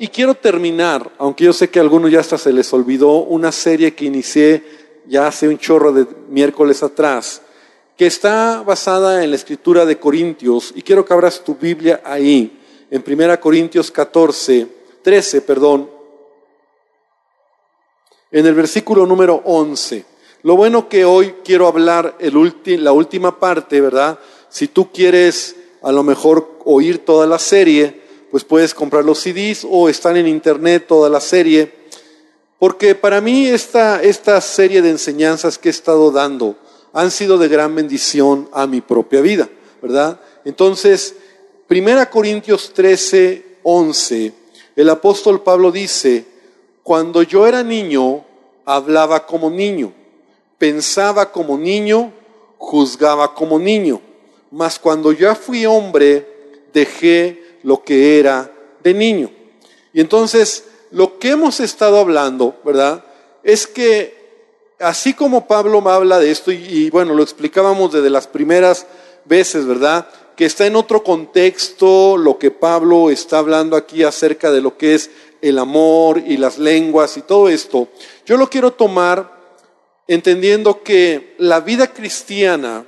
Y quiero terminar, aunque yo sé que a algunos ya hasta se les olvidó, una serie que inicié ya hace un chorro de miércoles atrás, que está basada en la escritura de Corintios, y quiero que abras tu Biblia ahí, en 1 Corintios 14, 13, perdón, en el versículo número 11. Lo bueno que hoy quiero hablar la última parte, ¿verdad? Si tú quieres a lo mejor oír toda la serie, pues puedes comprar los CDs o están en internet toda la serie. Porque para mí esta, esta serie de enseñanzas que he estado dando han sido de gran bendición a mi propia vida, ¿verdad? Entonces, 1 Corintios 13, 11, el apóstol Pablo dice, cuando yo era niño, hablaba como niño, pensaba como niño, juzgaba como niño, mas cuando ya fui hombre, dejé lo que era de niño. Y entonces, lo que hemos estado hablando, ¿verdad? Es que así como Pablo habla de esto, y, bueno, lo explicábamos desde las primeras veces, ¿verdad? Que está en otro contexto lo que Pablo está hablando aquí acerca de lo que es el amor y las lenguas y todo esto. Yo lo quiero tomar entendiendo que la vida cristiana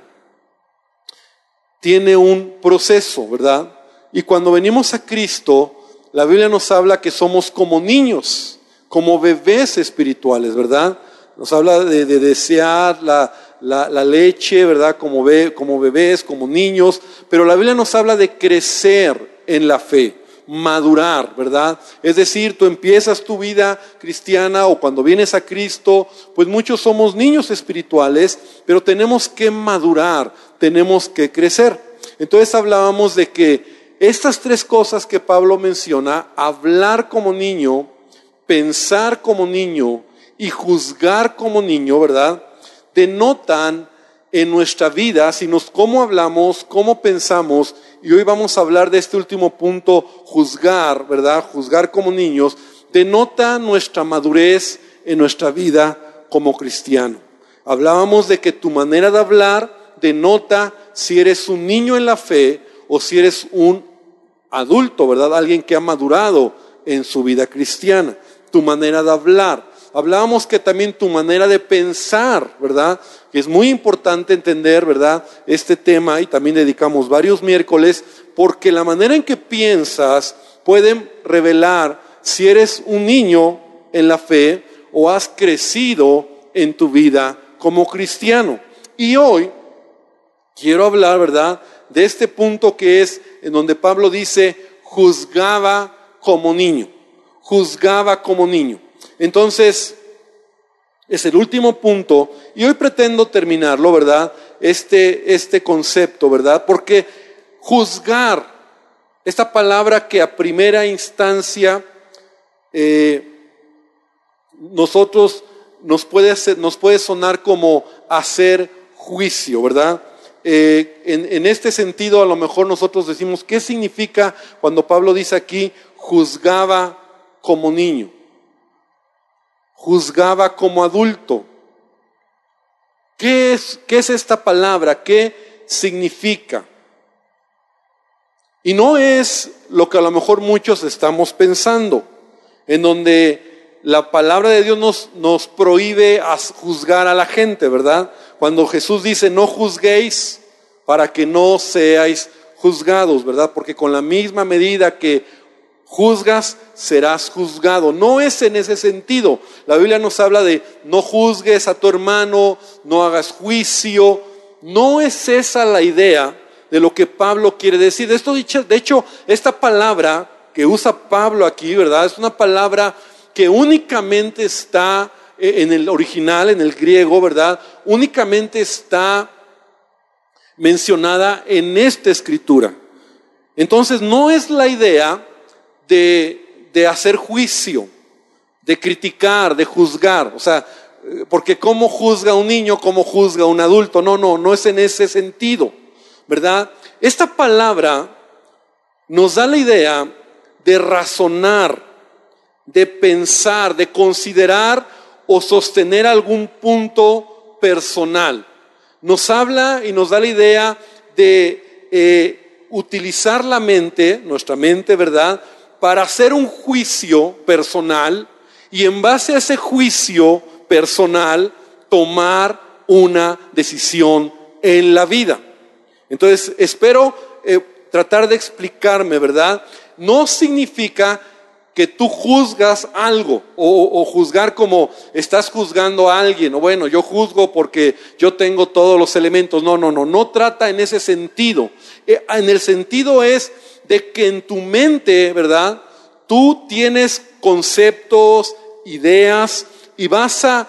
tiene un proceso, ¿verdad? Y cuando venimos a Cristo, la Biblia nos habla que somos como niños, como bebés espirituales, ¿verdad? Nos habla de, desear la, leche, ¿verdad? Como bebés, como niños, pero la Biblia nos habla de crecer en la fe madurar, ¿verdad? Es decir, tú empiezas tu vida cristiana o cuando vienes a Cristo, pues muchos somos niños espirituales, pero tenemos que madurar, tenemos que crecer. Entonces hablábamos de que estas tres cosas que Pablo menciona, hablar como niño, pensar como niño y juzgar como niño, ¿verdad? Denotan en nuestra vida, si nos cómo hablamos, cómo pensamos, y hoy vamos a hablar de este último punto, juzgar, ¿verdad? Juzgar como niños, denota nuestra madurez en nuestra vida como cristiano. Hablábamos de que tu manera de hablar denota si eres un niño en la fe o si eres un adulto, ¿verdad? Alguien que ha madurado en su vida cristiana. Tu manera de hablar. Hablábamos que también tu manera de pensar, ¿verdad? Que es muy importante entender, ¿verdad? Este tema y también dedicamos varios miércoles porque la manera en que piensas puede revelar si eres un niño en la fe o has crecido en tu vida como cristiano. Y hoy quiero hablar, ¿verdad? De este punto que es en donde Pablo dice, juzgaba como niño, juzgaba como niño. Entonces, es el último punto y hoy pretendo terminarlo, ¿verdad? Este, este concepto, ¿verdad? Porque juzgar, esta palabra que a primera instancia eh, nosotros nos puede, nos puede sonar como hacer juicio, ¿verdad? Eh, en, este sentido, a lo mejor nosotros decimos, ¿qué significa cuando Pablo dice aquí, juzgaba como niño? Juzgaba como adulto. ¿Qué es, esta palabra? ¿Qué significa? Y no es lo que a lo mejor muchos estamos pensando, en donde la palabra de Dios nos, nos prohíbe juzgar a la gente, ¿verdad? Cuando Jesús dice, no juzguéis para que no seáis juzgados, ¿verdad? Porque con la misma medida que juzgas, serás juzgado. No es en ese sentido. La Biblia nos habla de no juzgues a tu hermano, no hagas juicio. No es esa la idea de lo que Pablo quiere decir. De, esto, de hecho, esta palabra que usa Pablo aquí, ¿verdad? Es una palabra que únicamente está en el original, en el griego, ¿verdad? Únicamente está mencionada en esta escritura. Entonces no es la idea de, de hacer juicio, de criticar, de juzgar. O sea, porque cómo juzga un niño, cómo juzga un adulto. No, no, no es en ese sentido, ¿verdad? Esta palabra nos da la idea de razonar, de pensar, de considerar o sostener algún punto personal. Nos habla y nos da la idea de eh, utilizar la mente, nuestra mente, ¿verdad?, para hacer un juicio personal y en base a ese juicio personal tomar una decisión en la vida. Entonces, espero eh, tratar de explicarme, ¿verdad? No significa que tú juzgas algo o, juzgar como estás juzgando a alguien, o bueno, yo juzgo porque yo tengo todos los elementos. No, no, no, no trata en ese sentido. Eh, en el sentido es de que en tu mente, ¿verdad? Tú tienes conceptos, ideas y vas a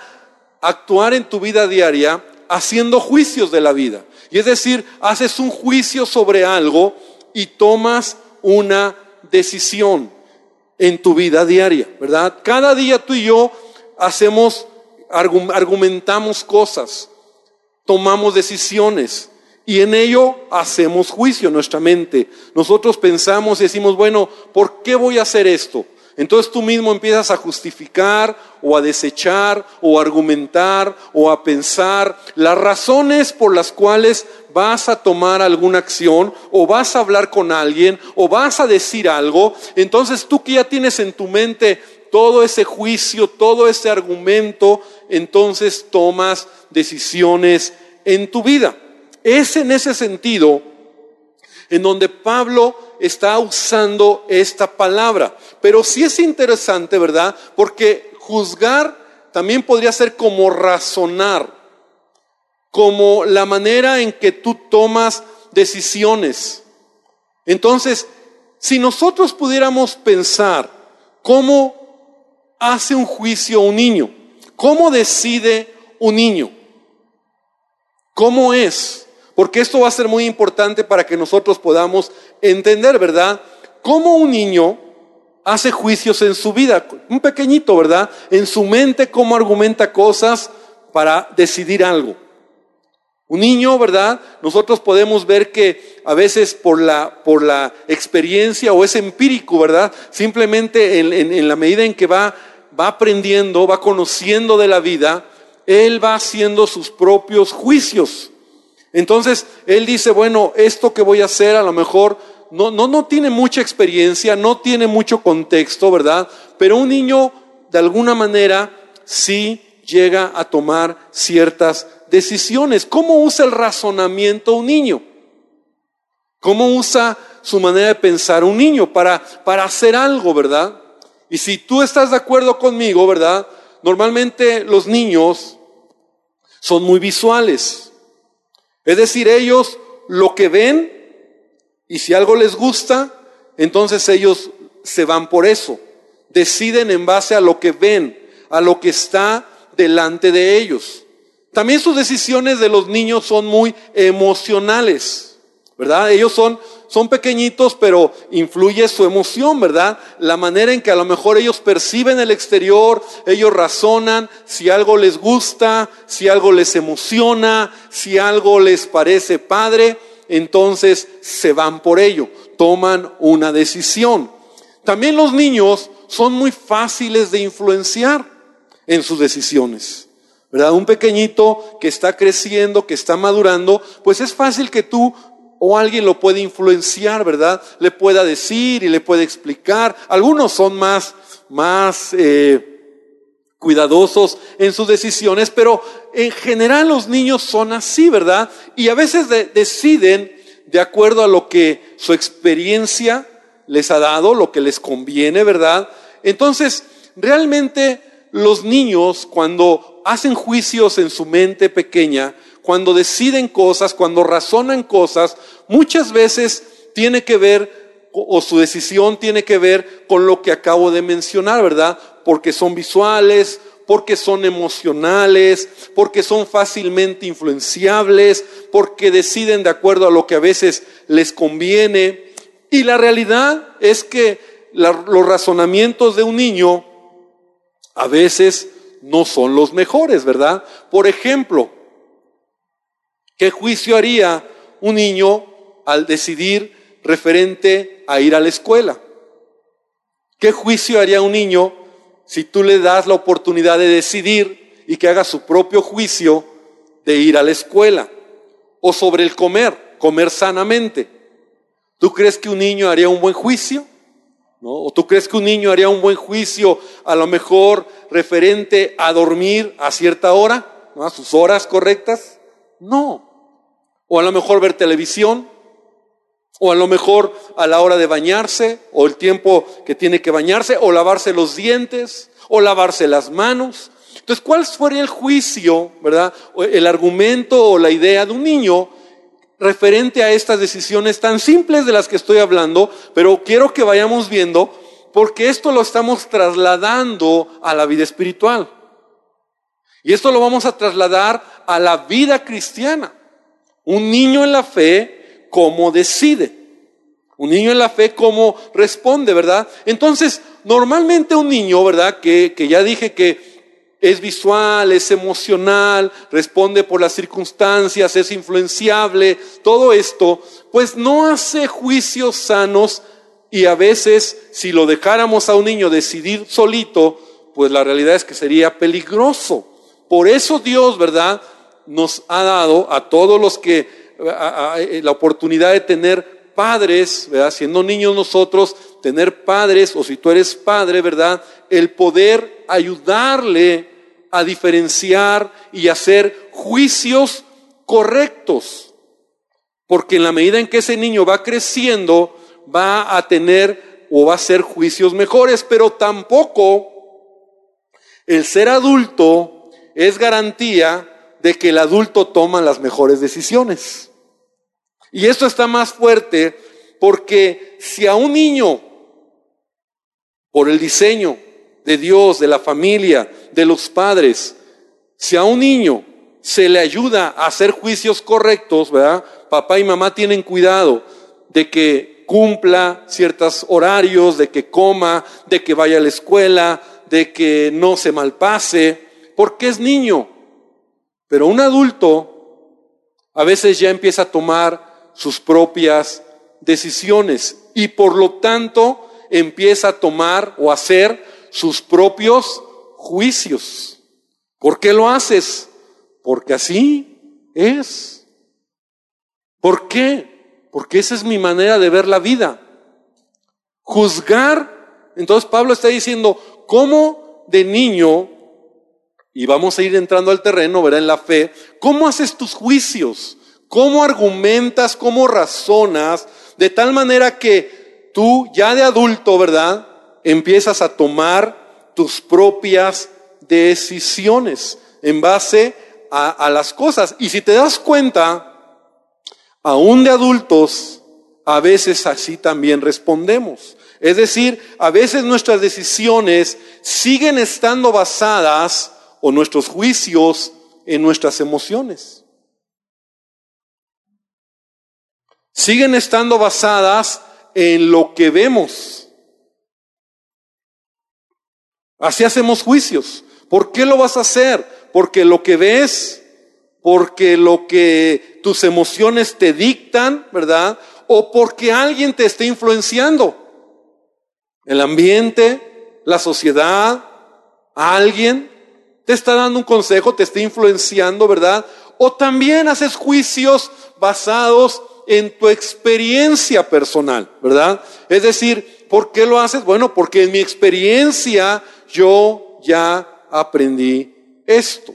actuar en tu vida diaria haciendo juicios de la vida. Y es decir, haces un juicio sobre algo y tomas una decisión en tu vida diaria, ¿verdad? Cada día tú y yo hacemos, argumentamos cosas, tomamos decisiones y en ello hacemos juicio en nuestra mente. Nosotros pensamos y decimos, bueno, ¿por qué voy a hacer esto? Entonces tú mismo empiezas a justificar o a desechar o a argumentar o a pensar las razones por las cuales vas a tomar alguna acción o vas a hablar con alguien o vas a decir algo. Entonces tú que ya tienes en tu mente todo ese juicio, todo ese argumento, entonces tomas decisiones en tu vida. Es en ese sentido en donde Pablo está usando esta palabra. Pero sí es interesante, ¿verdad? Porque juzgar también podría ser como razonar, como la manera en que tú tomas decisiones. Entonces, si nosotros pudiéramos pensar cómo hace un juicio un niño, cómo decide un niño, cómo es, porque esto va a ser muy importante para que nosotros podamos entender, ¿verdad? Cómo un niño hace juicios en su vida, un pequeñito, ¿verdad? En su mente, cómo argumenta cosas para decidir algo. Un niño, ¿verdad? Nosotros podemos ver que a veces por la, por la experiencia o es empírico, ¿verdad? Simplemente en, en la medida en que va, va aprendiendo, va conociendo de la vida, él va haciendo sus propios juicios. Entonces, él dice, bueno, esto que voy a hacer a lo mejor no, no, no tiene mucha experiencia, no tiene mucho contexto, ¿verdad? Pero un niño, de alguna manera, sí llega a tomar ciertas decisiones. ¿Cómo usa el razonamiento un niño? ¿Cómo usa su manera de pensar un niño para, para hacer algo, verdad? Y si tú estás de acuerdo conmigo, ¿verdad? Normalmente los niños son muy visuales. Es decir, ellos lo que ven y si algo les gusta, entonces ellos se van por eso. Deciden en base a lo que ven, a lo que está delante de ellos. También sus decisiones de los niños son muy emocionales, ¿verdad? Ellos son, son pequeñitos, pero influye su emoción, ¿verdad? La manera en que a lo mejor ellos perciben el exterior, ellos razonan si algo les gusta, si algo les emociona, si algo les parece padre, entonces se van por ello, toman una decisión. También los niños son muy fáciles de influenciar en sus decisiones. ¿Verdad? Un pequeñito que está creciendo, que está madurando, pues es fácil que tú o alguien lo puede influenciar, ¿verdad? Le pueda decir y le puede explicar. Algunos son más, más eh, cuidadosos en sus decisiones, pero en general los niños son así, ¿verdad? Y a veces deciden de acuerdo a lo que su experiencia les ha dado, lo que les conviene, ¿verdad? Entonces, realmente los niños cuando hacen juicios en su mente pequeña, cuando deciden cosas, cuando razonan cosas, muchas veces tiene que ver o su decisión tiene que ver con lo que acabo de mencionar, ¿verdad? Porque son visuales, porque son emocionales, porque son fácilmente influenciables, porque deciden de acuerdo a lo que a veces les conviene. Y la realidad es que los razonamientos de un niño a veces no son los mejores, ¿verdad? Por ejemplo, ¿qué juicio haría un niño al decidir referente a ir a la escuela? ¿Qué juicio haría un niño si tú le das la oportunidad de decidir y que haga su propio juicio de ir a la escuela o sobre el comer, comer sanamente. ¿Tú crees que un niño haría un buen juicio? ¿O tú crees que un niño haría un buen juicio a lo mejor referente a dormir a cierta hora, ¿no? a sus horas correctas? No. O a lo mejor ver televisión, o a lo mejor a la hora de bañarse, o el tiempo que tiene que bañarse, o lavarse los dientes, o lavarse las manos. Entonces, ¿cuál sería el juicio, verdad? El argumento o la idea de un niño referente a estas decisiones tan simples de las que estoy hablando, pero quiero que vayamos viendo porque esto lo estamos trasladando a la vida espiritual. Y esto lo vamos a trasladar a la vida cristiana. Un niño en la fe, ¿cómo decide? Un niño en la fe, ¿cómo responde, verdad? Entonces, normalmente un niño, ¿verdad? Que, que ya dije que es visual, es emocional, responde por las circunstancias, es influenciable, todo esto, pues no hace juicios sanos y a veces si lo dejáramos a un niño decidir solito, pues la realidad es que sería peligroso. Por eso Dios, ¿verdad? Nos ha dado a todos los que la oportunidad de tener padres, ¿verdad? Siendo niños nosotros, tener padres, o si tú eres padre, ¿verdad? El poder ayudarle a diferenciar y hacer juicios correctos. Porque en la medida en que ese niño va creciendo, va a tener o va a hacer juicios mejores, pero tampoco el ser adulto es garantía de que el adulto toma las mejores decisiones. Y esto está más fuerte porque si a un niño, por el diseño, de Dios, de la familia, de los padres. Si a un niño se le ayuda a hacer juicios correctos, ¿verdad? Papá y mamá tienen cuidado de que cumpla ciertos horarios, de que coma, de que vaya a la escuela, de que no se malpase, porque es niño. Pero un adulto a veces ya empieza a tomar sus propias decisiones y por lo tanto empieza a tomar o hacer sus propios juicios. ¿Por qué lo haces? Porque así es. ¿Por qué? Porque esa es mi manera de ver la vida. Juzgar. Entonces Pablo está diciendo, ¿cómo de niño, y vamos a ir entrando al terreno, verá en la fe, ¿cómo haces tus juicios? ¿Cómo argumentas? ¿Cómo razonas? De tal manera que tú ya de adulto, ¿verdad? empiezas a tomar tus propias decisiones en base a, las cosas. Y si te das cuenta, aún de adultos, a veces así también respondemos. Es decir, a veces nuestras decisiones siguen estando basadas o nuestros juicios en nuestras emociones. Siguen estando basadas en lo que vemos Así hacemos juicios. ¿Por qué lo vas a hacer? Porque lo que ves, porque lo que tus emociones te dictan, ¿verdad? O porque alguien te está influenciando. El ambiente, la sociedad, alguien te está dando un consejo, te está influenciando, ¿verdad? O también haces juicios basados en tu experiencia personal, ¿verdad? Es decir, ¿por qué lo haces? Bueno, porque en mi experiencia yo ya aprendí esto.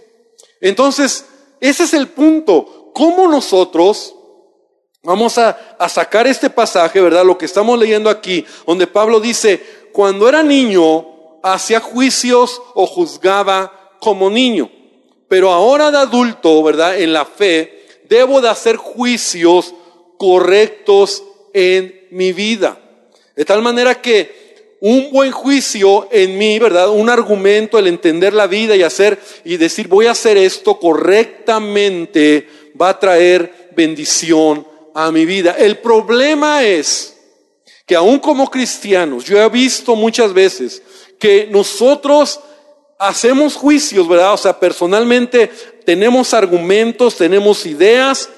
Entonces, ese es el punto. ¿Cómo nosotros vamos a, sacar este pasaje, verdad? Lo que estamos leyendo aquí, donde Pablo dice, cuando era niño, hacía juicios o juzgaba como niño. Pero ahora de adulto, verdad, en la fe, debo de hacer juicios correctos en mi vida. De tal manera que un buen juicio en mí, ¿verdad? Un argumento, el entender la vida y hacer y decir, voy a hacer esto correctamente, va a traer bendición a mi vida. El problema es que aún como cristianos, yo he visto muchas veces que nosotros hacemos juicios, ¿verdad? O sea, personalmente tenemos argumentos, tenemos ideas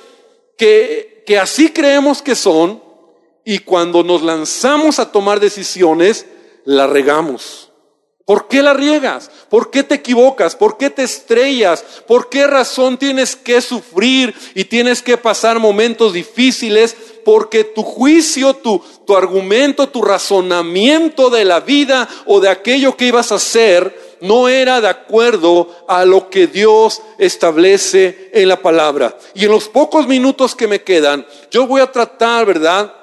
que, que así creemos que son, y cuando nos lanzamos a tomar decisiones, la regamos. ¿Por qué la riegas? ¿Por qué te equivocas? ¿Por qué te estrellas? ¿Por qué razón tienes que sufrir y tienes que pasar momentos difíciles? porque tu juicio, tu, tu argumento, tu razonamiento de la vida o de aquello que ibas a hacer no era de acuerdo a lo que Dios establece en la palabra. Y en los pocos minutos que me quedan, yo voy a tratar, ¿verdad?,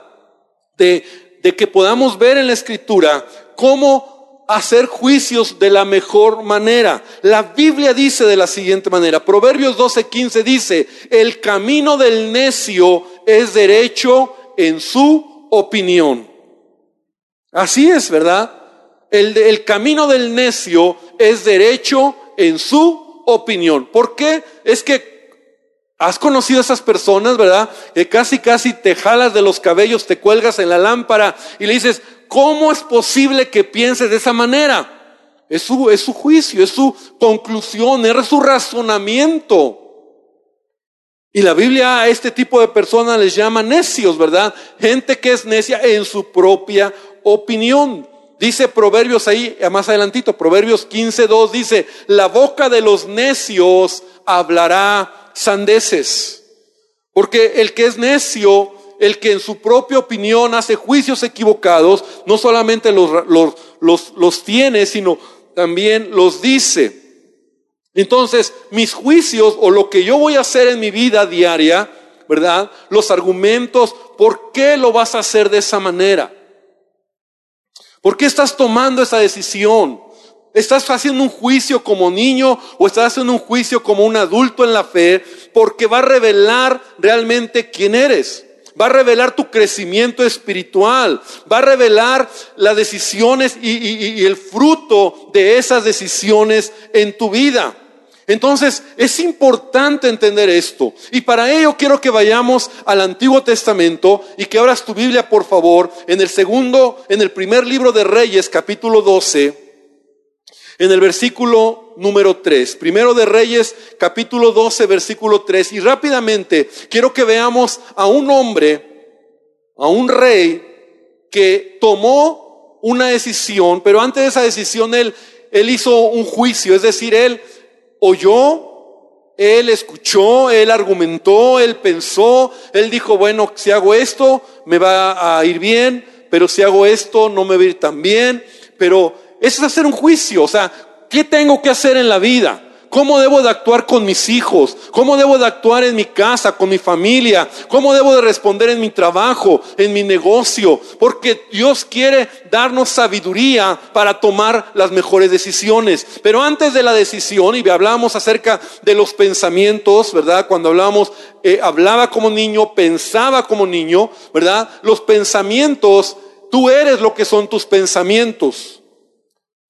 de, de que podamos ver en la escritura cómo hacer juicios de la mejor manera. La Biblia dice de la siguiente manera, Proverbios 12:15 dice, el camino del necio es derecho en su opinión. Así es, ¿verdad? El, camino del necio es derecho en su opinión. ¿Por qué? Es que Has conocido a esas personas, ¿verdad? Que casi, casi te jalas de los cabellos, te cuelgas en la lámpara y le dices, ¿Cómo es posible que piense de esa manera? Es su, es su juicio, es su conclusión, es su razonamiento. Y la Biblia a este tipo de personas les llama necios, ¿verdad? Gente que es necia en su propia opinión. Dice Proverbios ahí, más adelantito, Proverbios 15.2 dice, la boca de los necios hablará sandeces. Porque el que es necio el que en su propia opinión hace juicios equivocados, no solamente los, los, los, tiene, sino también los dice. Entonces, mis juicios o lo que yo voy a hacer en mi vida diaria, ¿verdad? Los argumentos, ¿por qué lo vas a hacer de esa manera? ¿Por qué estás tomando esa decisión? ¿Estás haciendo un juicio como niño o estás haciendo un juicio como un adulto en la fe? Porque va a revelar realmente quién eres va a revelar tu crecimiento espiritual, va a revelar las decisiones y, el fruto de esas decisiones en tu vida. Entonces es importante entender esto. Y para ello quiero que vayamos al Antiguo Testamento y que abras tu Biblia, por favor, en el segundo, en el primer libro de Reyes, capítulo 12, en el versículo número 3. Primero de Reyes, capítulo 12, versículo 3. Y rápidamente quiero que veamos a un hombre, a un rey, que tomó una decisión, pero antes de esa decisión él, él hizo un juicio, es decir, él oyó, él escuchó, él argumentó, él pensó, él dijo, bueno, si hago esto, me va a ir bien, pero si hago esto, no me va a ir tan bien, pero eso es hacer un juicio. O sea, ¿qué tengo que hacer en la vida? ¿Cómo debo de actuar con mis hijos? ¿Cómo debo de actuar en mi casa, con mi familia? ¿Cómo debo de responder en mi trabajo, en mi negocio? Porque Dios quiere darnos sabiduría para tomar las mejores decisiones. Pero antes de la decisión, y hablamos acerca de los pensamientos, ¿verdad? Cuando hablamos, eh, hablaba como niño, pensaba como niño, ¿verdad? Los pensamientos, tú eres lo que son tus pensamientos.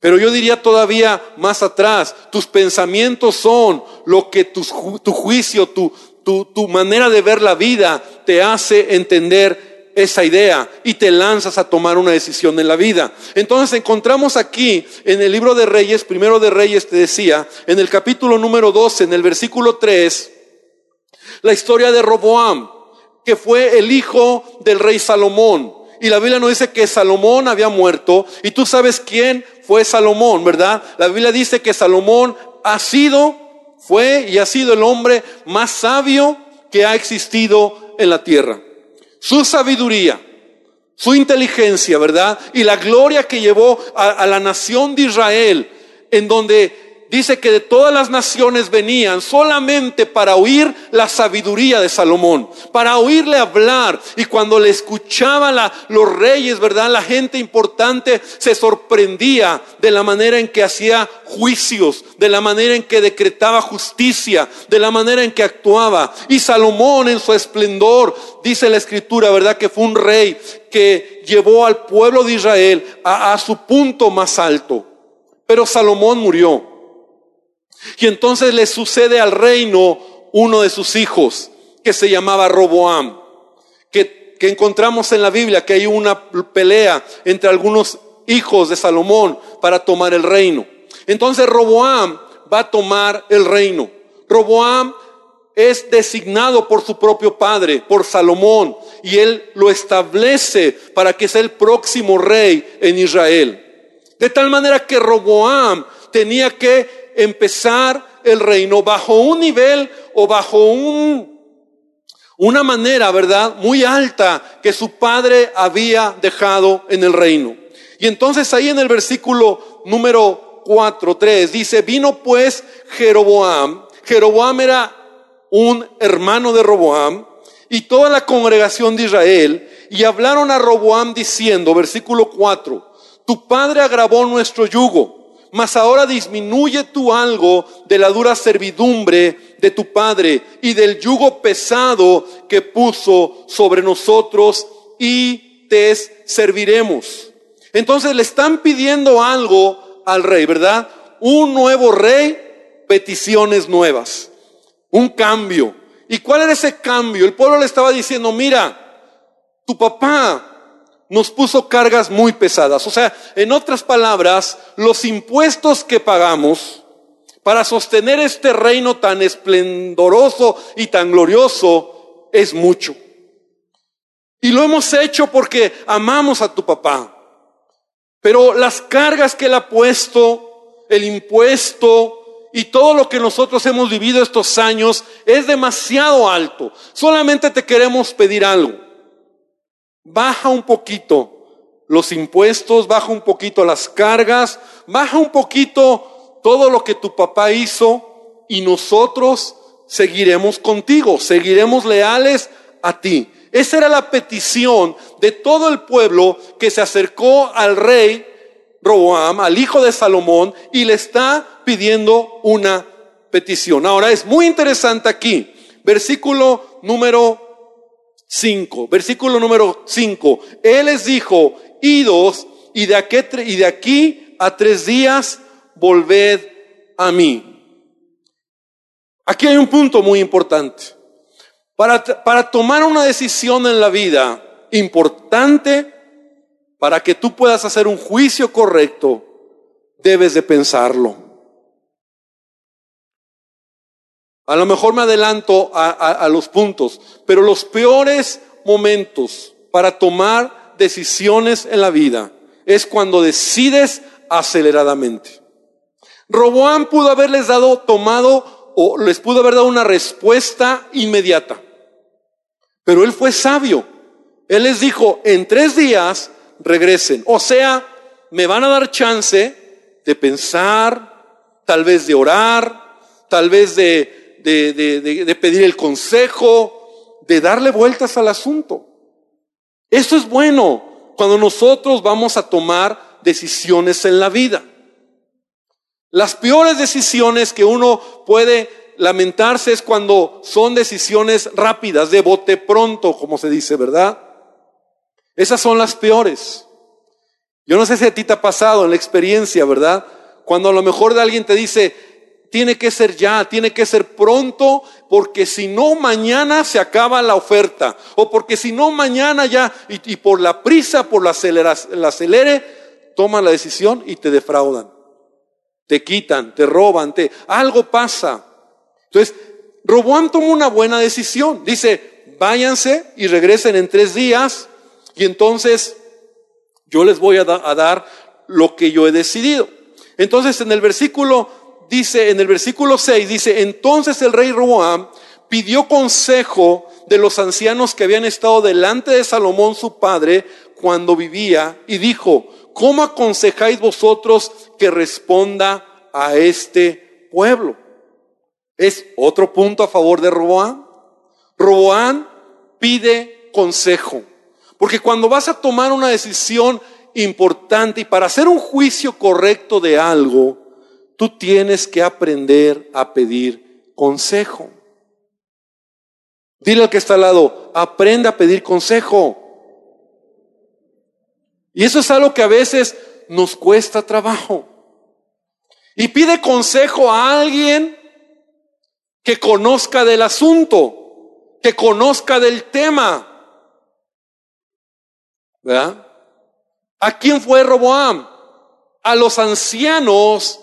Pero yo diría todavía más atrás, tus pensamientos son lo que tu, juicio, tu, tu manera de ver la vida te hace entender esa idea y te lanzas a tomar una decisión en la vida. Entonces encontramos aquí en el libro de Reyes, primero de Reyes te decía, en el capítulo número 12, en el versículo 3, la historia de Roboam, que fue el hijo del rey Salomón. Y la Biblia nos dice que Salomón había muerto y tú sabes quién fue Salomón, ¿verdad? La Biblia dice que Salomón ha sido, fue y ha sido el hombre más sabio que ha existido en la tierra. Su sabiduría, su inteligencia, ¿verdad? Y la gloria que llevó a, a la nación de Israel, en donde dice que de todas las naciones venían solamente para oír la sabiduría de Salomón, para oírle hablar. Y cuando le escuchaban los reyes, ¿verdad? La gente importante se sorprendía de la manera en que hacía juicios, de la manera en que decretaba justicia, de la manera en que actuaba. Y Salomón en su esplendor, dice la escritura, ¿verdad? Que fue un rey que llevó al pueblo de Israel a, a su punto más alto. Pero Salomón murió. Y entonces le sucede al reino uno de sus hijos, que se llamaba Roboam, que, que encontramos en la Biblia que hay una pelea entre algunos hijos de Salomón para tomar el reino. Entonces Roboam va a tomar el reino. Roboam es designado por su propio padre, por Salomón, y él lo establece para que sea el próximo rey en Israel. De tal manera que Roboam tenía que empezar el reino bajo un nivel o bajo un, Una manera, ¿verdad? Muy alta que su padre había dejado en el reino. Y entonces ahí en el versículo número 4, 3, dice, vino pues Jeroboam. Jeroboam era un hermano de Roboam y toda la congregación de Israel y hablaron a Roboam diciendo, versículo 4, tu padre agravó nuestro yugo, mas ahora disminuye tú algo de la dura servidumbre de tu padre y del yugo pesado que puso sobre nosotros y te serviremos. Entonces le están pidiendo algo al rey, ¿verdad? Un nuevo rey, peticiones nuevas, un cambio. ¿Y cuál era ese cambio? El pueblo le estaba diciendo, mira, tu papá nos puso cargas muy pesadas. O sea, en otras palabras, los impuestos que pagamos para sostener este reino tan esplendoroso y tan glorioso es mucho. Y lo hemos hecho porque amamos a tu papá. Pero las cargas que él ha puesto, el impuesto y todo lo que nosotros hemos vivido estos años es demasiado alto. Solamente te queremos pedir algo baja un poquito los impuestos, baja un poquito las cargas, baja un poquito todo lo que tu papá hizo y nosotros seguiremos contigo, seguiremos leales a ti. Esa era la petición de todo el pueblo que se acercó al rey Roboam, al hijo de Salomón, y le está pidiendo una petición. Ahora es muy interesante aquí, versículo número 5, versículo número 5. Él les dijo, idos y de, aquí, y de aquí a tres días volved a mí. Aquí hay un punto muy importante. Para, para tomar una decisión en la vida importante, para que tú puedas hacer un juicio correcto, debes de pensarlo. A lo mejor me adelanto a, los puntos, pero los peores momentos para tomar decisiones en la vida es cuando decides aceleradamente. Roboán pudo haberles dado, tomado, o les pudo haber dado una respuesta inmediata. Pero él fue sabio. Él les dijo, en tres días regresen. O sea, me van a dar chance de pensar, tal vez de orar, tal vez de de, pedir el consejo, de darle vueltas al asunto. Esto es bueno cuando nosotros vamos a tomar decisiones en la vida. Las peores decisiones que uno puede lamentarse es cuando son decisiones rápidas, de bote pronto, como se dice, ¿verdad? Esas son las peores. Yo no sé si a ti te ha pasado en la experiencia, ¿verdad? Cuando a lo mejor de alguien te dice, tiene que ser ya, tiene que ser pronto, porque si no mañana se acaba la oferta, o porque si no mañana ya, y, por la prisa, por la, la acelere, toman la decisión y te defraudan, te quitan, te roban, te, algo pasa. Entonces, Roboam tomó una buena decisión, dice, váyanse y regresen en tres días, y entonces yo les voy a dar lo que yo he decidido. Entonces, en el versículo dice en el versículo 6, dice, entonces el rey Roboam pidió consejo de los ancianos que habían estado delante de Salomón su padre cuando vivía y dijo, ¿cómo aconsejáis vosotros que responda a este pueblo? Es otro punto a favor de Roboam. Roboam pide consejo, porque cuando vas a tomar una decisión importante y para hacer un juicio correcto de algo, tú tienes que aprender a pedir consejo. Dile al que está al lado, aprenda a pedir consejo. Y eso es algo que a veces nos cuesta trabajo. Y pide consejo a alguien que conozca del asunto, que conozca del tema. ¿Verdad? ¿A quién fue Roboam? A los ancianos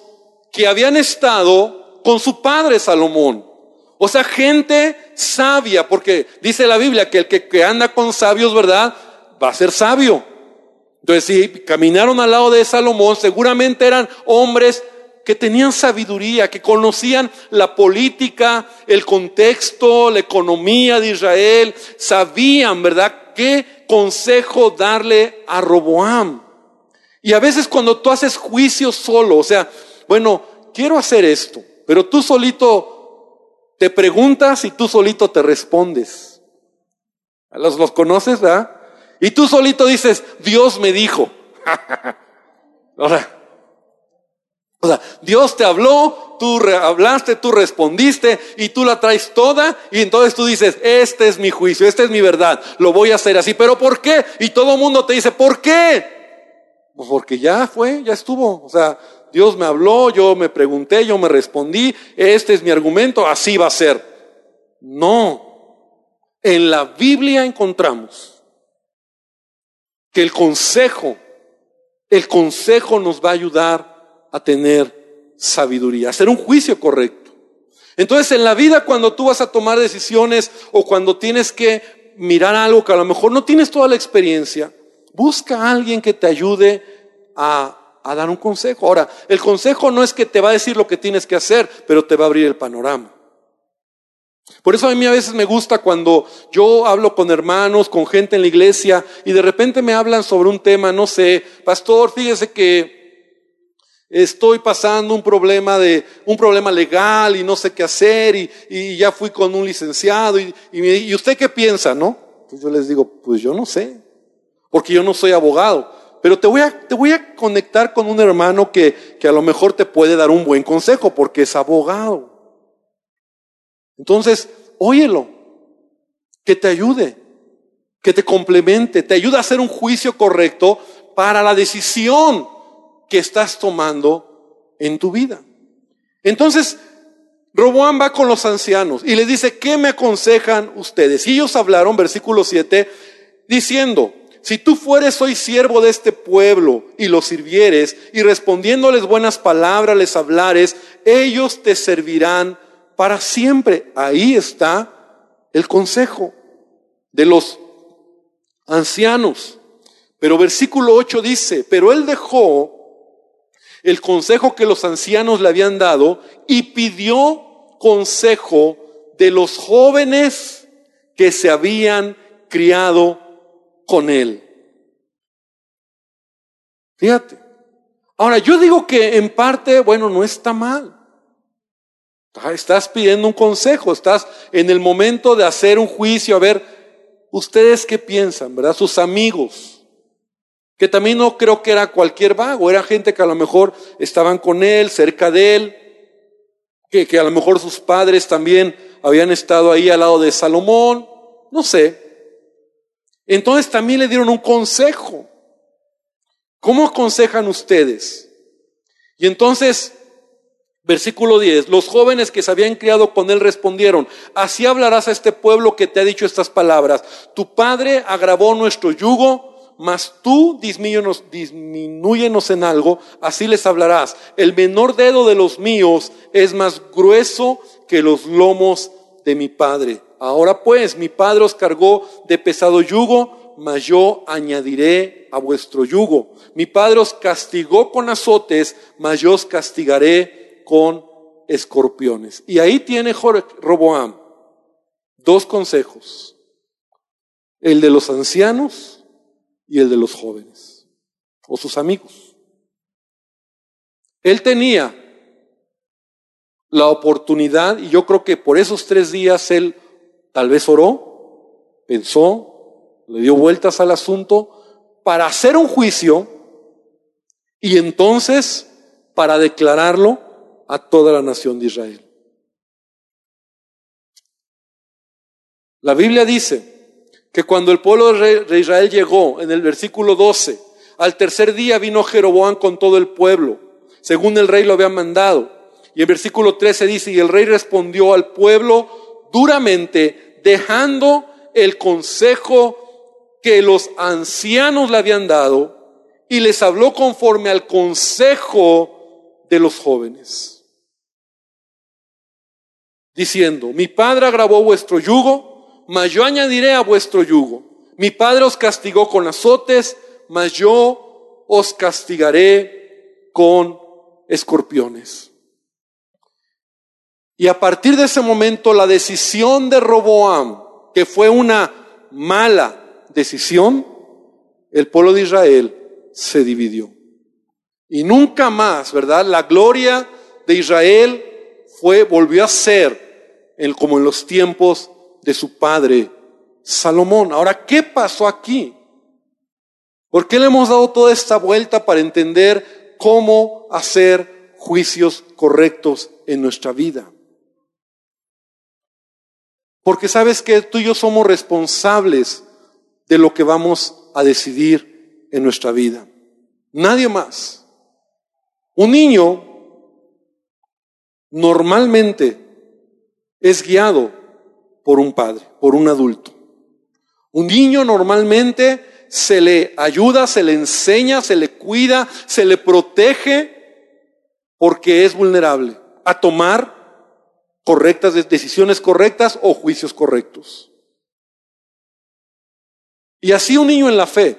que habían estado con su padre Salomón. O sea, gente sabia, porque dice la Biblia que el que, anda con sabios, ¿verdad? Va a ser sabio. Entonces, si caminaron al lado de Salomón, seguramente eran hombres que tenían sabiduría, que conocían la política, el contexto, la economía de Israel, sabían, ¿verdad?, qué consejo darle a Roboam. Y a veces cuando tú haces juicio solo, o sea, bueno, quiero hacer esto, pero tú solito te preguntas y tú solito te respondes. ¿Los, los conoces, verdad? Y tú solito dices, Dios me dijo. Ahora, o sea, Dios te habló, tú hablaste, tú respondiste y tú la traes toda y entonces tú dices, este es mi juicio, esta es mi verdad, lo voy a hacer así. Pero ¿por qué? Y todo el mundo te dice, ¿por qué? Pues porque ya fue, ya estuvo. O sea, Dios me habló, yo me pregunté, yo me respondí, este es mi argumento, así va a ser. No. En la Biblia encontramos que el consejo, el consejo nos va a ayudar a tener sabiduría, a hacer un juicio correcto. Entonces, en la vida, cuando tú vas a tomar decisiones o cuando tienes que mirar algo que a lo mejor no tienes toda la experiencia, busca a alguien que te ayude a, a dar un consejo. Ahora, el consejo no es que te va a decir lo que tienes que hacer, pero te va a abrir el panorama. Por eso a mí a veces me gusta cuando yo hablo con hermanos, con gente en la iglesia, y de repente me hablan sobre un tema, no sé, pastor, fíjese que estoy pasando un problema de un problema legal y no sé qué hacer y, ya fui con un licenciado y, y, usted qué piensa, ¿no? Pues yo les digo, pues yo no sé, porque yo no soy abogado, pero te voy a, te voy a conectar con un hermano que, que a lo mejor te puede dar un buen consejo porque es abogado. Entonces, óyelo, que te ayude, que te complemente, te ayude a hacer un juicio correcto para la decisión que estás tomando en tu vida. Entonces, Roboam va con los ancianos y les dice, ¿qué me aconsejan ustedes? Y ellos hablaron, versículo 7, diciendo, si tú fueres hoy siervo de este pueblo y los sirvieres y respondiéndoles buenas palabras les hablares, ellos te servirán para siempre. Ahí está el consejo de los ancianos. Pero versículo 8 dice, pero él dejó el consejo que los ancianos le habían dado y pidió consejo de los jóvenes que se habían criado con él. Fíjate. Ahora, yo digo que en parte, bueno, no está mal. Estás pidiendo un consejo, estás en el momento de hacer un juicio, a ver, ustedes qué piensan, ¿verdad? Sus amigos, que también no creo que era cualquier vago, era gente que a lo mejor estaban con él, cerca de él, que, que a lo mejor sus padres también habían estado ahí al lado de Salomón, no sé. Entonces también le dieron un consejo. ¿Cómo aconsejan ustedes? Y entonces, versículo 10, los jóvenes que se habían criado con él respondieron, así hablarás a este pueblo que te ha dicho estas palabras, tu padre agravó nuestro yugo, mas tú disminúyenos en algo, así les hablarás. El menor dedo de los míos es más grueso que los lomos de mi padre. Ahora pues, mi padre os cargó de pesado yugo, mas yo añadiré a vuestro yugo. Mi padre os castigó con azotes, mas yo os castigaré con escorpiones. Y ahí tiene Roboam dos consejos. El de los ancianos y el de los jóvenes o sus amigos. Él tenía la oportunidad y yo creo que por esos tres días él tal vez oró, pensó, le dio vueltas al asunto para hacer un juicio y entonces para declararlo a toda la nación de Israel. La Biblia dice que cuando el pueblo de Israel llegó, en el versículo 12, al tercer día vino Jeroboam con todo el pueblo, según el rey lo había mandado. Y en versículo 13 dice, y el rey respondió al pueblo duramente, dejando el consejo que los ancianos le habían dado, y les habló conforme al consejo de los jóvenes, diciendo, mi padre agravó vuestro yugo, mas yo añadiré a vuestro yugo. Mi padre os castigó con azotes, mas yo os castigaré con escorpiones. Y a partir de ese momento la decisión de Roboam, que fue una mala decisión, el pueblo de Israel se dividió. Y nunca más, ¿verdad? La gloria de Israel fue, volvió a ser el, como en los tiempos de su padre Salomón. Ahora, ¿qué pasó aquí? ¿Por qué le hemos dado toda esta vuelta para entender cómo hacer juicios correctos en nuestra vida? Porque sabes que tú y yo somos responsables de lo que vamos a decidir en nuestra vida. Nadie más. Un niño normalmente es guiado por un padre, por un adulto. Un niño normalmente se le ayuda, se le enseña, se le cuida, se le protege porque es vulnerable a tomar correctas decisiones correctas o juicios correctos. Y así un niño en la fe.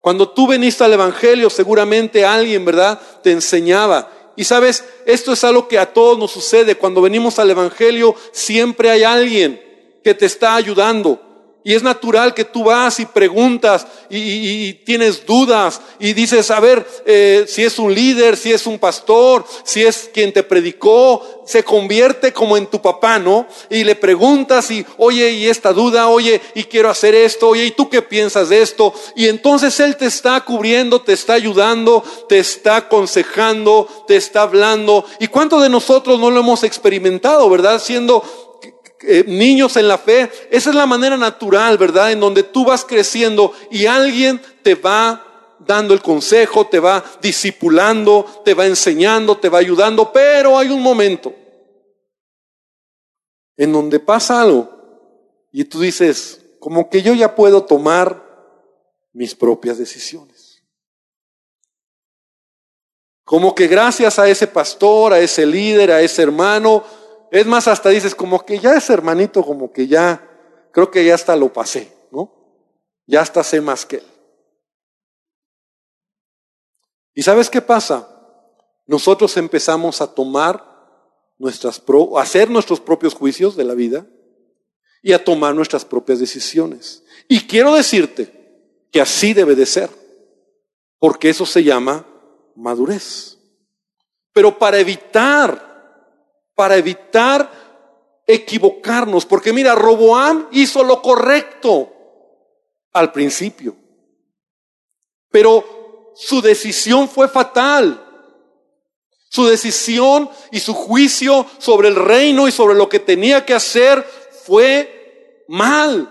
Cuando tú veniste al Evangelio, seguramente alguien, ¿verdad?, te enseñaba. Y sabes, esto es algo que a todos nos sucede. Cuando venimos al Evangelio, siempre hay alguien que te está ayudando. Y es natural que tú vas y preguntas y, tienes dudas y dices, a ver, eh, si es un líder, si es un pastor, si es quien te predicó, se convierte como en tu papá, ¿no? Y le preguntas y, oye, y esta duda, oye, y quiero hacer esto, oye, ¿y tú qué piensas de esto? Y entonces Él te está cubriendo, te está ayudando, te está aconsejando, te está hablando. ¿Y cuántos de nosotros no lo hemos experimentado, verdad? Siendo eh, niños en la fe, esa es la manera natural, ¿verdad? En donde tú vas creciendo y alguien te va dando el consejo, te va discipulando, te va enseñando, te va ayudando, pero hay un momento en donde pasa algo y tú dices, como que yo ya puedo tomar mis propias decisiones. Como que gracias a ese pastor, a ese líder, a ese hermano, es más, hasta dices, como que ya es hermanito, como que ya, creo que ya hasta lo pasé, ¿no? Ya hasta sé más que él. ¿Y sabes qué pasa? Nosotros empezamos a tomar nuestras, a hacer nuestros propios juicios de la vida y a tomar nuestras propias decisiones. Y quiero decirte que así debe de ser, porque eso se llama madurez. Pero para evitar para evitar equivocarnos. Porque mira, Roboam hizo lo correcto al principio. Pero su decisión fue fatal. Su decisión y su juicio sobre el reino y sobre lo que tenía que hacer fue mal.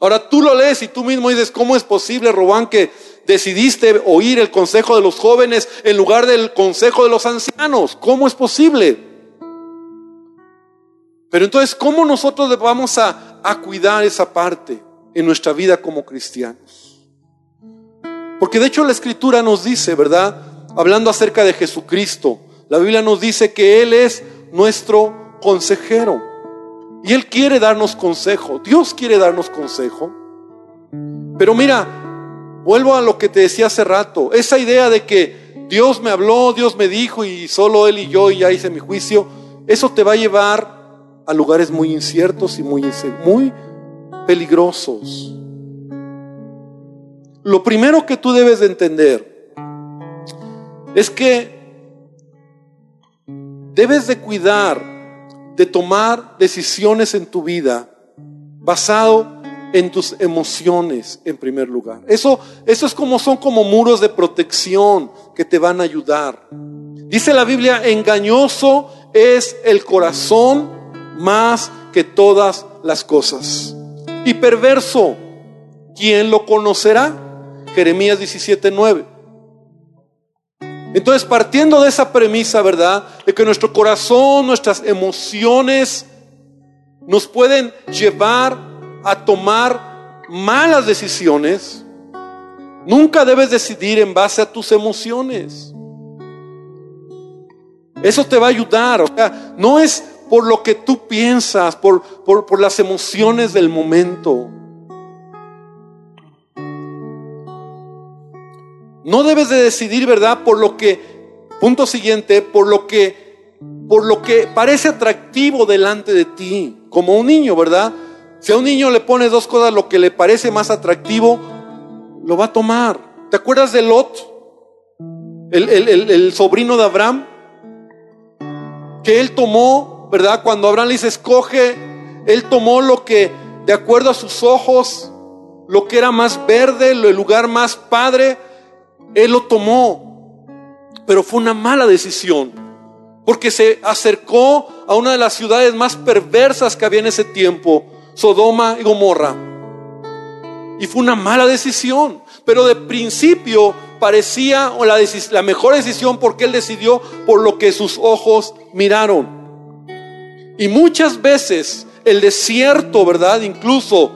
Ahora tú lo lees y tú mismo dices, ¿cómo es posible, Robán, que decidiste oír el consejo de los jóvenes en lugar del consejo de los ancianos? ¿Cómo es posible? Pero entonces, ¿cómo nosotros vamos a, a cuidar esa parte en nuestra vida como cristianos? Porque de hecho la escritura nos dice, ¿verdad? Hablando acerca de Jesucristo, la Biblia nos dice que Él es nuestro consejero. Y Él quiere darnos consejo. Dios quiere darnos consejo. Pero mira, vuelvo a lo que te decía hace rato. Esa idea de que Dios me habló, Dios me dijo y solo Él y yo y ya hice mi juicio, eso te va a llevar a lugares muy inciertos y muy, muy peligrosos. Lo primero que tú debes de entender es que debes de cuidar de tomar decisiones en tu vida basado en tus emociones en primer lugar. Eso, eso es como son como muros de protección que te van a ayudar. Dice la Biblia, engañoso es el corazón más que todas las cosas. Y perverso, ¿quién lo conocerá? Jeremías 17:9. Entonces, partiendo de esa premisa, ¿verdad? De que nuestro corazón, nuestras emociones nos pueden llevar a tomar malas decisiones, nunca debes decidir en base a tus emociones. Eso te va a ayudar. No es por lo que tú piensas, por, por, las emociones del momento. No debes de decidir, ¿verdad? Por lo que Punto siguiente, por lo que, por lo que parece atractivo delante de ti, como un niño, ¿verdad? Si a un niño le pones dos cosas, lo que le parece más atractivo, lo va a tomar. ¿Te acuerdas de Lot? El, el sobrino de Abraham, que él tomó, ¿verdad? Cuando Abraham le dice, escoge, él tomó lo que, de acuerdo a sus ojos, lo que era más verde, el lugar más padre, él lo tomó. Pero fue una mala decisión, porque se acercó a una de las ciudades más perversas que había en ese tiempo, Sodoma y Gomorra. Y fue una mala decisión, pero de principio parecía la mejor decisión porque él decidió por lo que sus ojos miraron. Y muchas veces el desierto, ¿verdad? Incluso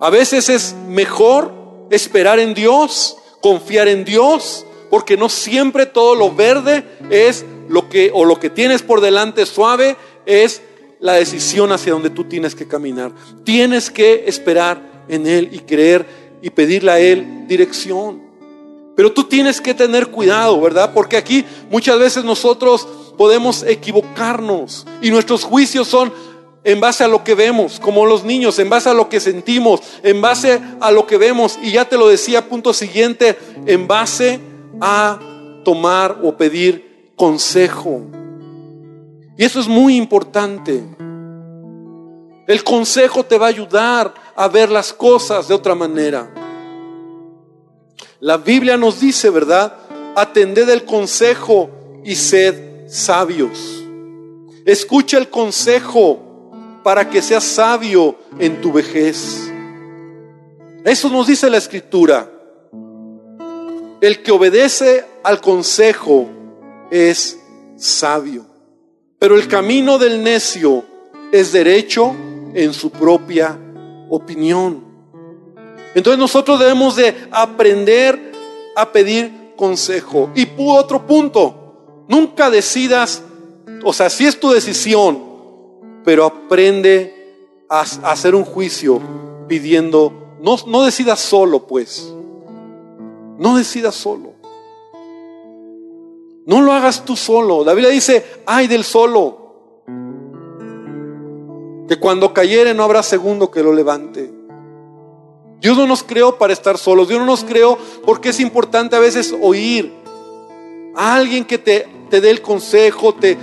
a veces es mejor esperar en Dios, confiar en Dios, porque no siempre todo lo verde es lo que o lo que tienes por delante suave es la decisión hacia donde tú tienes que caminar. Tienes que esperar en él y creer y pedirle a él dirección. Pero tú tienes que tener cuidado, ¿verdad? Porque aquí muchas veces nosotros podemos equivocarnos y nuestros juicios son en base a lo que vemos, como los niños, en base a lo que sentimos, en base a lo que vemos. Y ya te lo decía, punto siguiente, en base a tomar o pedir consejo. Y eso es muy importante. El consejo te va a ayudar a ver las cosas de otra manera. La Biblia nos dice, ¿verdad? Atended el consejo y sed sabios. Escucha el consejo para que seas sabio en tu vejez. Eso nos dice la escritura. El que obedece al consejo es sabio. Pero el camino del necio es derecho en su propia opinión. Entonces nosotros debemos de aprender a pedir consejo. Y otro punto, nunca decidas, o sea, si es tu decisión, pero aprende a, hacer un juicio pidiendo, no, no decidas solo, pues, no decidas solo. No lo hagas tú solo. La Biblia dice, ay del solo. Que cuando cayere no habrá segundo que lo levante. Dios no nos creó para estar solos. Dios no nos creó porque es importante a veces oír alguien que te, te dé el consejo, te,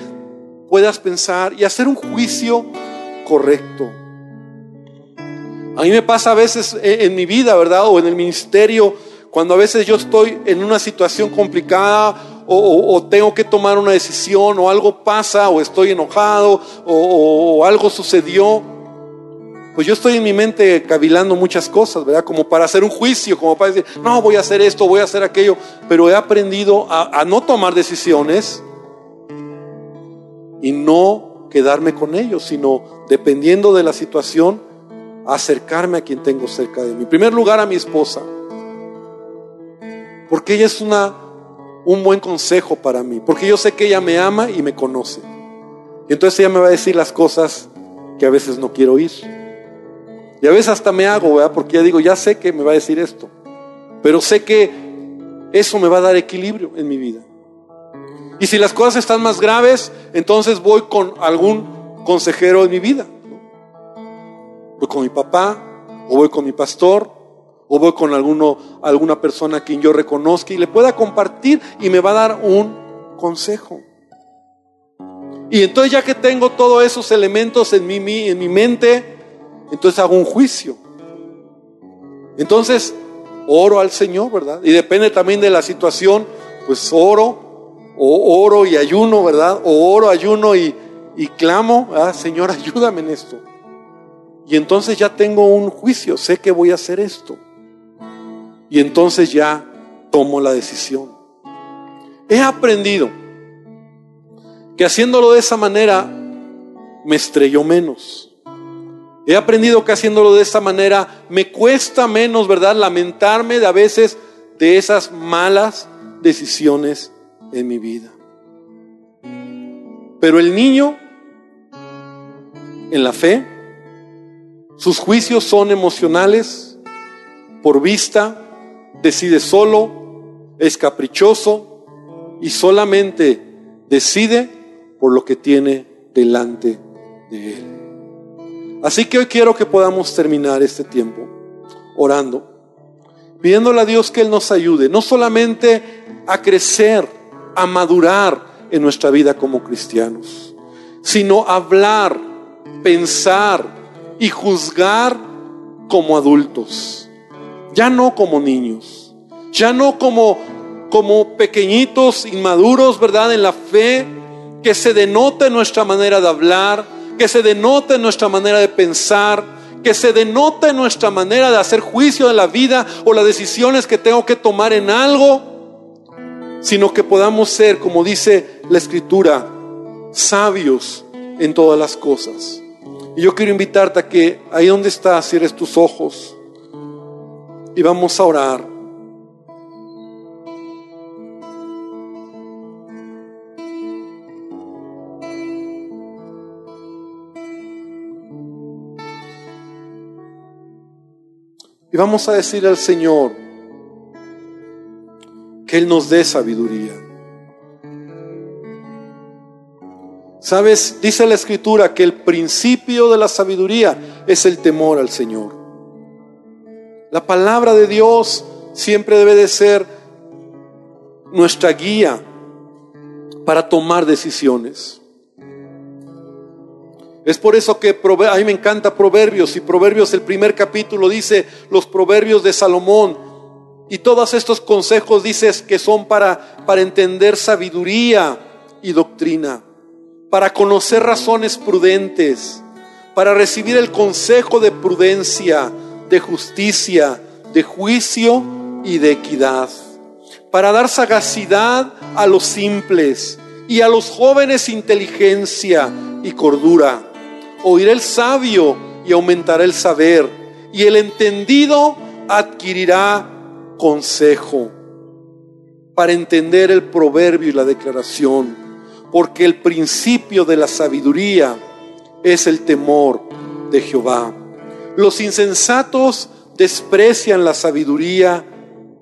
puedas pensar y hacer un juicio correcto. A mí me pasa a veces en mi vida, ¿verdad? O en el ministerio, cuando a veces yo estoy en una situación complicada o, tengo que tomar una decisión o algo pasa o estoy enojado o algo sucedió, pues yo estoy en mi mente cavilando muchas cosas, ¿verdad? Como para hacer un juicio, como para decir, no, voy a hacer esto, voy a hacer aquello, pero he aprendido a, no tomar decisiones y no quedarme con ellos, sino dependiendo de la situación, acercarme a quien tengo cerca de mí. En primer lugar a mi esposa, porque ella es una, un buen consejo para mí, porque yo sé que ella me ama y me conoce. Y entonces ella me va a decir las cosas que a veces no quiero oír. Y a veces hasta me hago. Porque ya digo, ya sé que me va a decir esto, pero sé que eso me va a dar equilibrio en mi vida. Y si las cosas están más graves, entonces voy con algún consejero en mi vida. Voy con mi papá, o voy con mi pastor, o voy con alguno, alguna persona a quien yo reconozca y le pueda compartir y me va a dar un consejo. Y entonces ya que tengo todos esos elementos en mi, en mi mente, entonces hago un juicio. Entonces oro al Señor, ¿verdad? Y depende también de la situación, pues oro o oro y ayuno, ¿verdad? O oro, ayuno y, clamo, ah, Señor, ayúdame en esto. Y entonces ya tengo un juicio, sé que voy a hacer esto. Y entonces ya tomo la decisión. He aprendido que haciéndolo de esa manera me estrello menos. He aprendido que haciéndolo de esa manera me cuesta menos, ¿verdad? Lamentarme de a veces de esas malas decisiones en mi vida. Pero el niño, en la fe, sus juicios son emocionales, por vista, decide solo, es caprichoso y solamente decide por lo que tiene delante de él. Así que hoy quiero que podamos terminar este tiempo orando, pidiéndole a Dios que Él nos ayude, no solamente a crecer, a madurar en nuestra vida como cristianos, sino a hablar, pensar y juzgar como adultos, ya no como niños, ya no como, como pequeñitos, inmaduros, ¿verdad? En la fe, que se denote nuestra manera de hablar, que se denote nuestra manera de pensar, que se denote nuestra manera de hacer juicio de la vida o las decisiones que tengo que tomar en algo, sino que podamos ser, como dice la escritura, sabios en todas las cosas. Y yo quiero invitarte a que ahí donde estás, cierres tus ojos y vamos a orar. Y vamos a decir al Señor que Él nos dé sabiduría. Sabes, dice la escritura que el principio de la sabiduría es el temor al Señor. La palabra de Dios siempre debe de ser nuestra guía para tomar decisiones. Es por eso que a mí me encanta Proverbios y Proverbios el primer capítulo dice los Proverbios de Salomón y todos estos consejos dices que son para, para entender sabiduría y doctrina, para conocer razones prudentes, para recibir el consejo de prudencia, de justicia, de juicio y de equidad, para dar sagacidad a los simples y a los jóvenes inteligencia y cordura oirá el sabio y aumentará el saber, y el entendido adquirirá consejo para entender el proverbio y la declaración, porque el principio de la sabiduría es el temor de Jehová. Los insensatos desprecian la sabiduría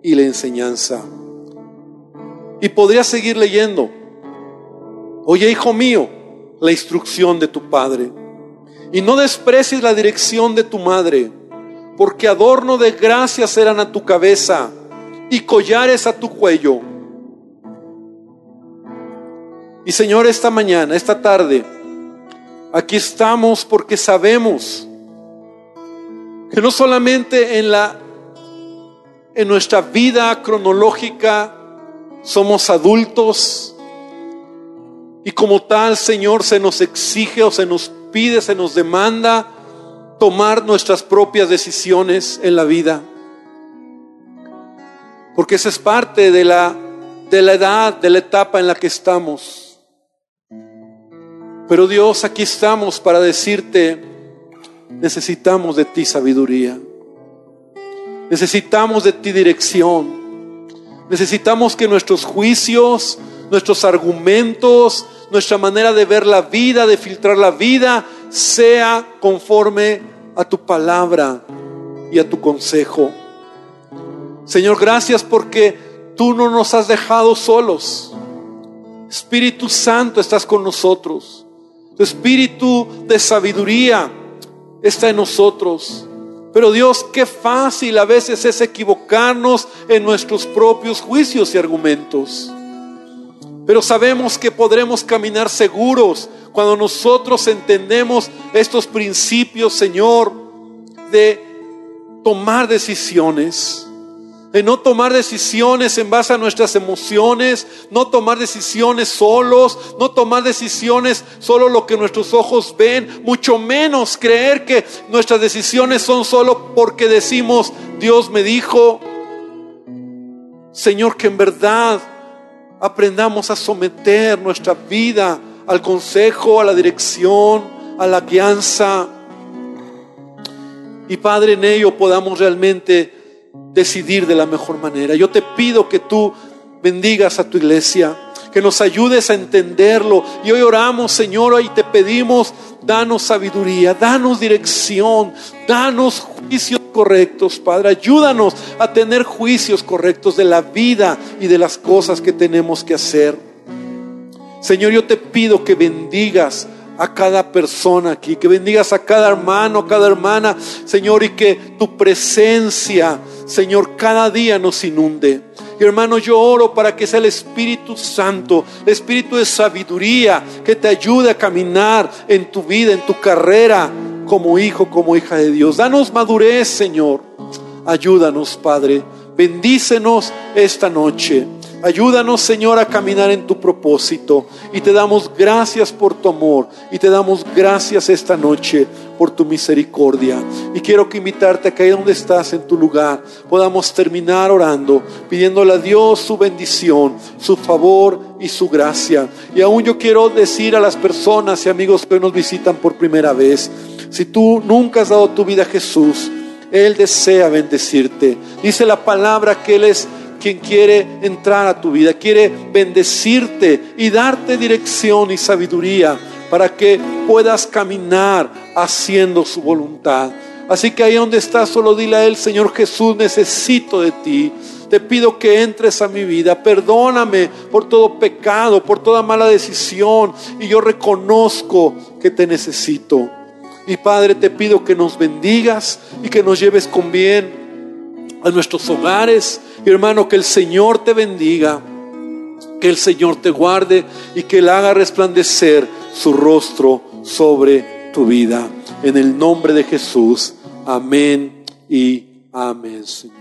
y la enseñanza. Y podría seguir leyendo. Oye, hijo mío, la instrucción de tu padre y no desprecies la dirección de tu madre, porque adorno de gracia serán a tu cabeza y collares a tu cuello. Y Señor, esta mañana, esta tarde, aquí estamos porque sabemos que no solamente en la en nuestra vida cronológica somos adultos y como tal, Señor, se nos exige o se nos pide, se nos demanda tomar nuestras propias decisiones en la vida. Porque esa es parte de la, de la edad, de la etapa en la que estamos. Pero Dios, aquí estamos para decirte, necesitamos de ti sabiduría. Necesitamos de ti dirección. Necesitamos que nuestros juicios, nuestros argumentos, nuestra manera de ver la vida, de filtrar la vida, sea conforme a tu palabra y a tu consejo. Señor, gracias porque tú no nos has dejado solos. Espíritu Santo, estás con nosotros. Tu espíritu de sabiduría está en nosotros. Pero Dios, qué fácil a veces es equivocarnos en nuestros propios juicios y argumentos. Pero sabemos que podremos caminar seguros cuando nosotros entendemos estos principios, Señor, de tomar decisiones. De no tomar decisiones en base a nuestras emociones, no tomar decisiones solos, no tomar decisiones solo lo que nuestros ojos ven, mucho menos creer que nuestras decisiones son solo porque decimos, Dios me dijo, Señor, que en verdad aprendamos a someter nuestra vida al consejo, a la dirección, a la guianza. Y Padre, en ello podamos realmente decidir de la mejor manera. Yo te pido que tú bendigas a tu iglesia, que nos ayudes a entenderlo. Y hoy oramos, Señor, y te pedimos, danos sabiduría, danos dirección, danos juicios correctos, Padre. Ayúdanos a tener juicios correctos de la vida y de las cosas que tenemos que hacer. Señor, yo te pido que bendigas a cada persona aquí, que bendigas a cada hermano, a cada hermana, Señor, y que tu presencia, Señor, cada día nos inunde. Y hermano, yo oro para que sea el Espíritu Santo, el Espíritu de sabiduría, que te ayude a caminar en tu vida, en tu carrera, como hijo, como hija de Dios. Danos madurez, Señor. Ayúdanos, Padre. Bendícenos esta noche. Ayúdanos, Señor, a caminar en tu propósito. Y te damos gracias por tu amor. Y te damos gracias esta noche por tu misericordia. Y quiero que invitarte a que ahí donde estás en tu lugar podamos terminar orando, pidiéndole a Dios su bendición, su favor y su gracia. Y aún yo quiero decir a las personas y amigos que nos visitan por primera vez, si tú nunca has dado tu vida a Jesús, Él desea bendecirte. Dice la palabra que Él es quien quiere entrar a tu vida, quiere bendecirte y darte dirección y sabiduría para que puedas caminar haciendo su voluntad. Así que ahí donde estás, solo dile a Él, Señor Jesús, necesito de ti. Te pido que entres a mi vida. Perdóname por todo pecado, por toda mala decisión. Y yo reconozco que te necesito. Y Padre, te pido que nos bendigas y que nos lleves con bien a nuestros hogares. Hermano, que el Señor te bendiga, que el Señor te guarde y que Él haga resplandecer su rostro sobre tu vida. En el nombre de Jesús. Amén y amén, Señor.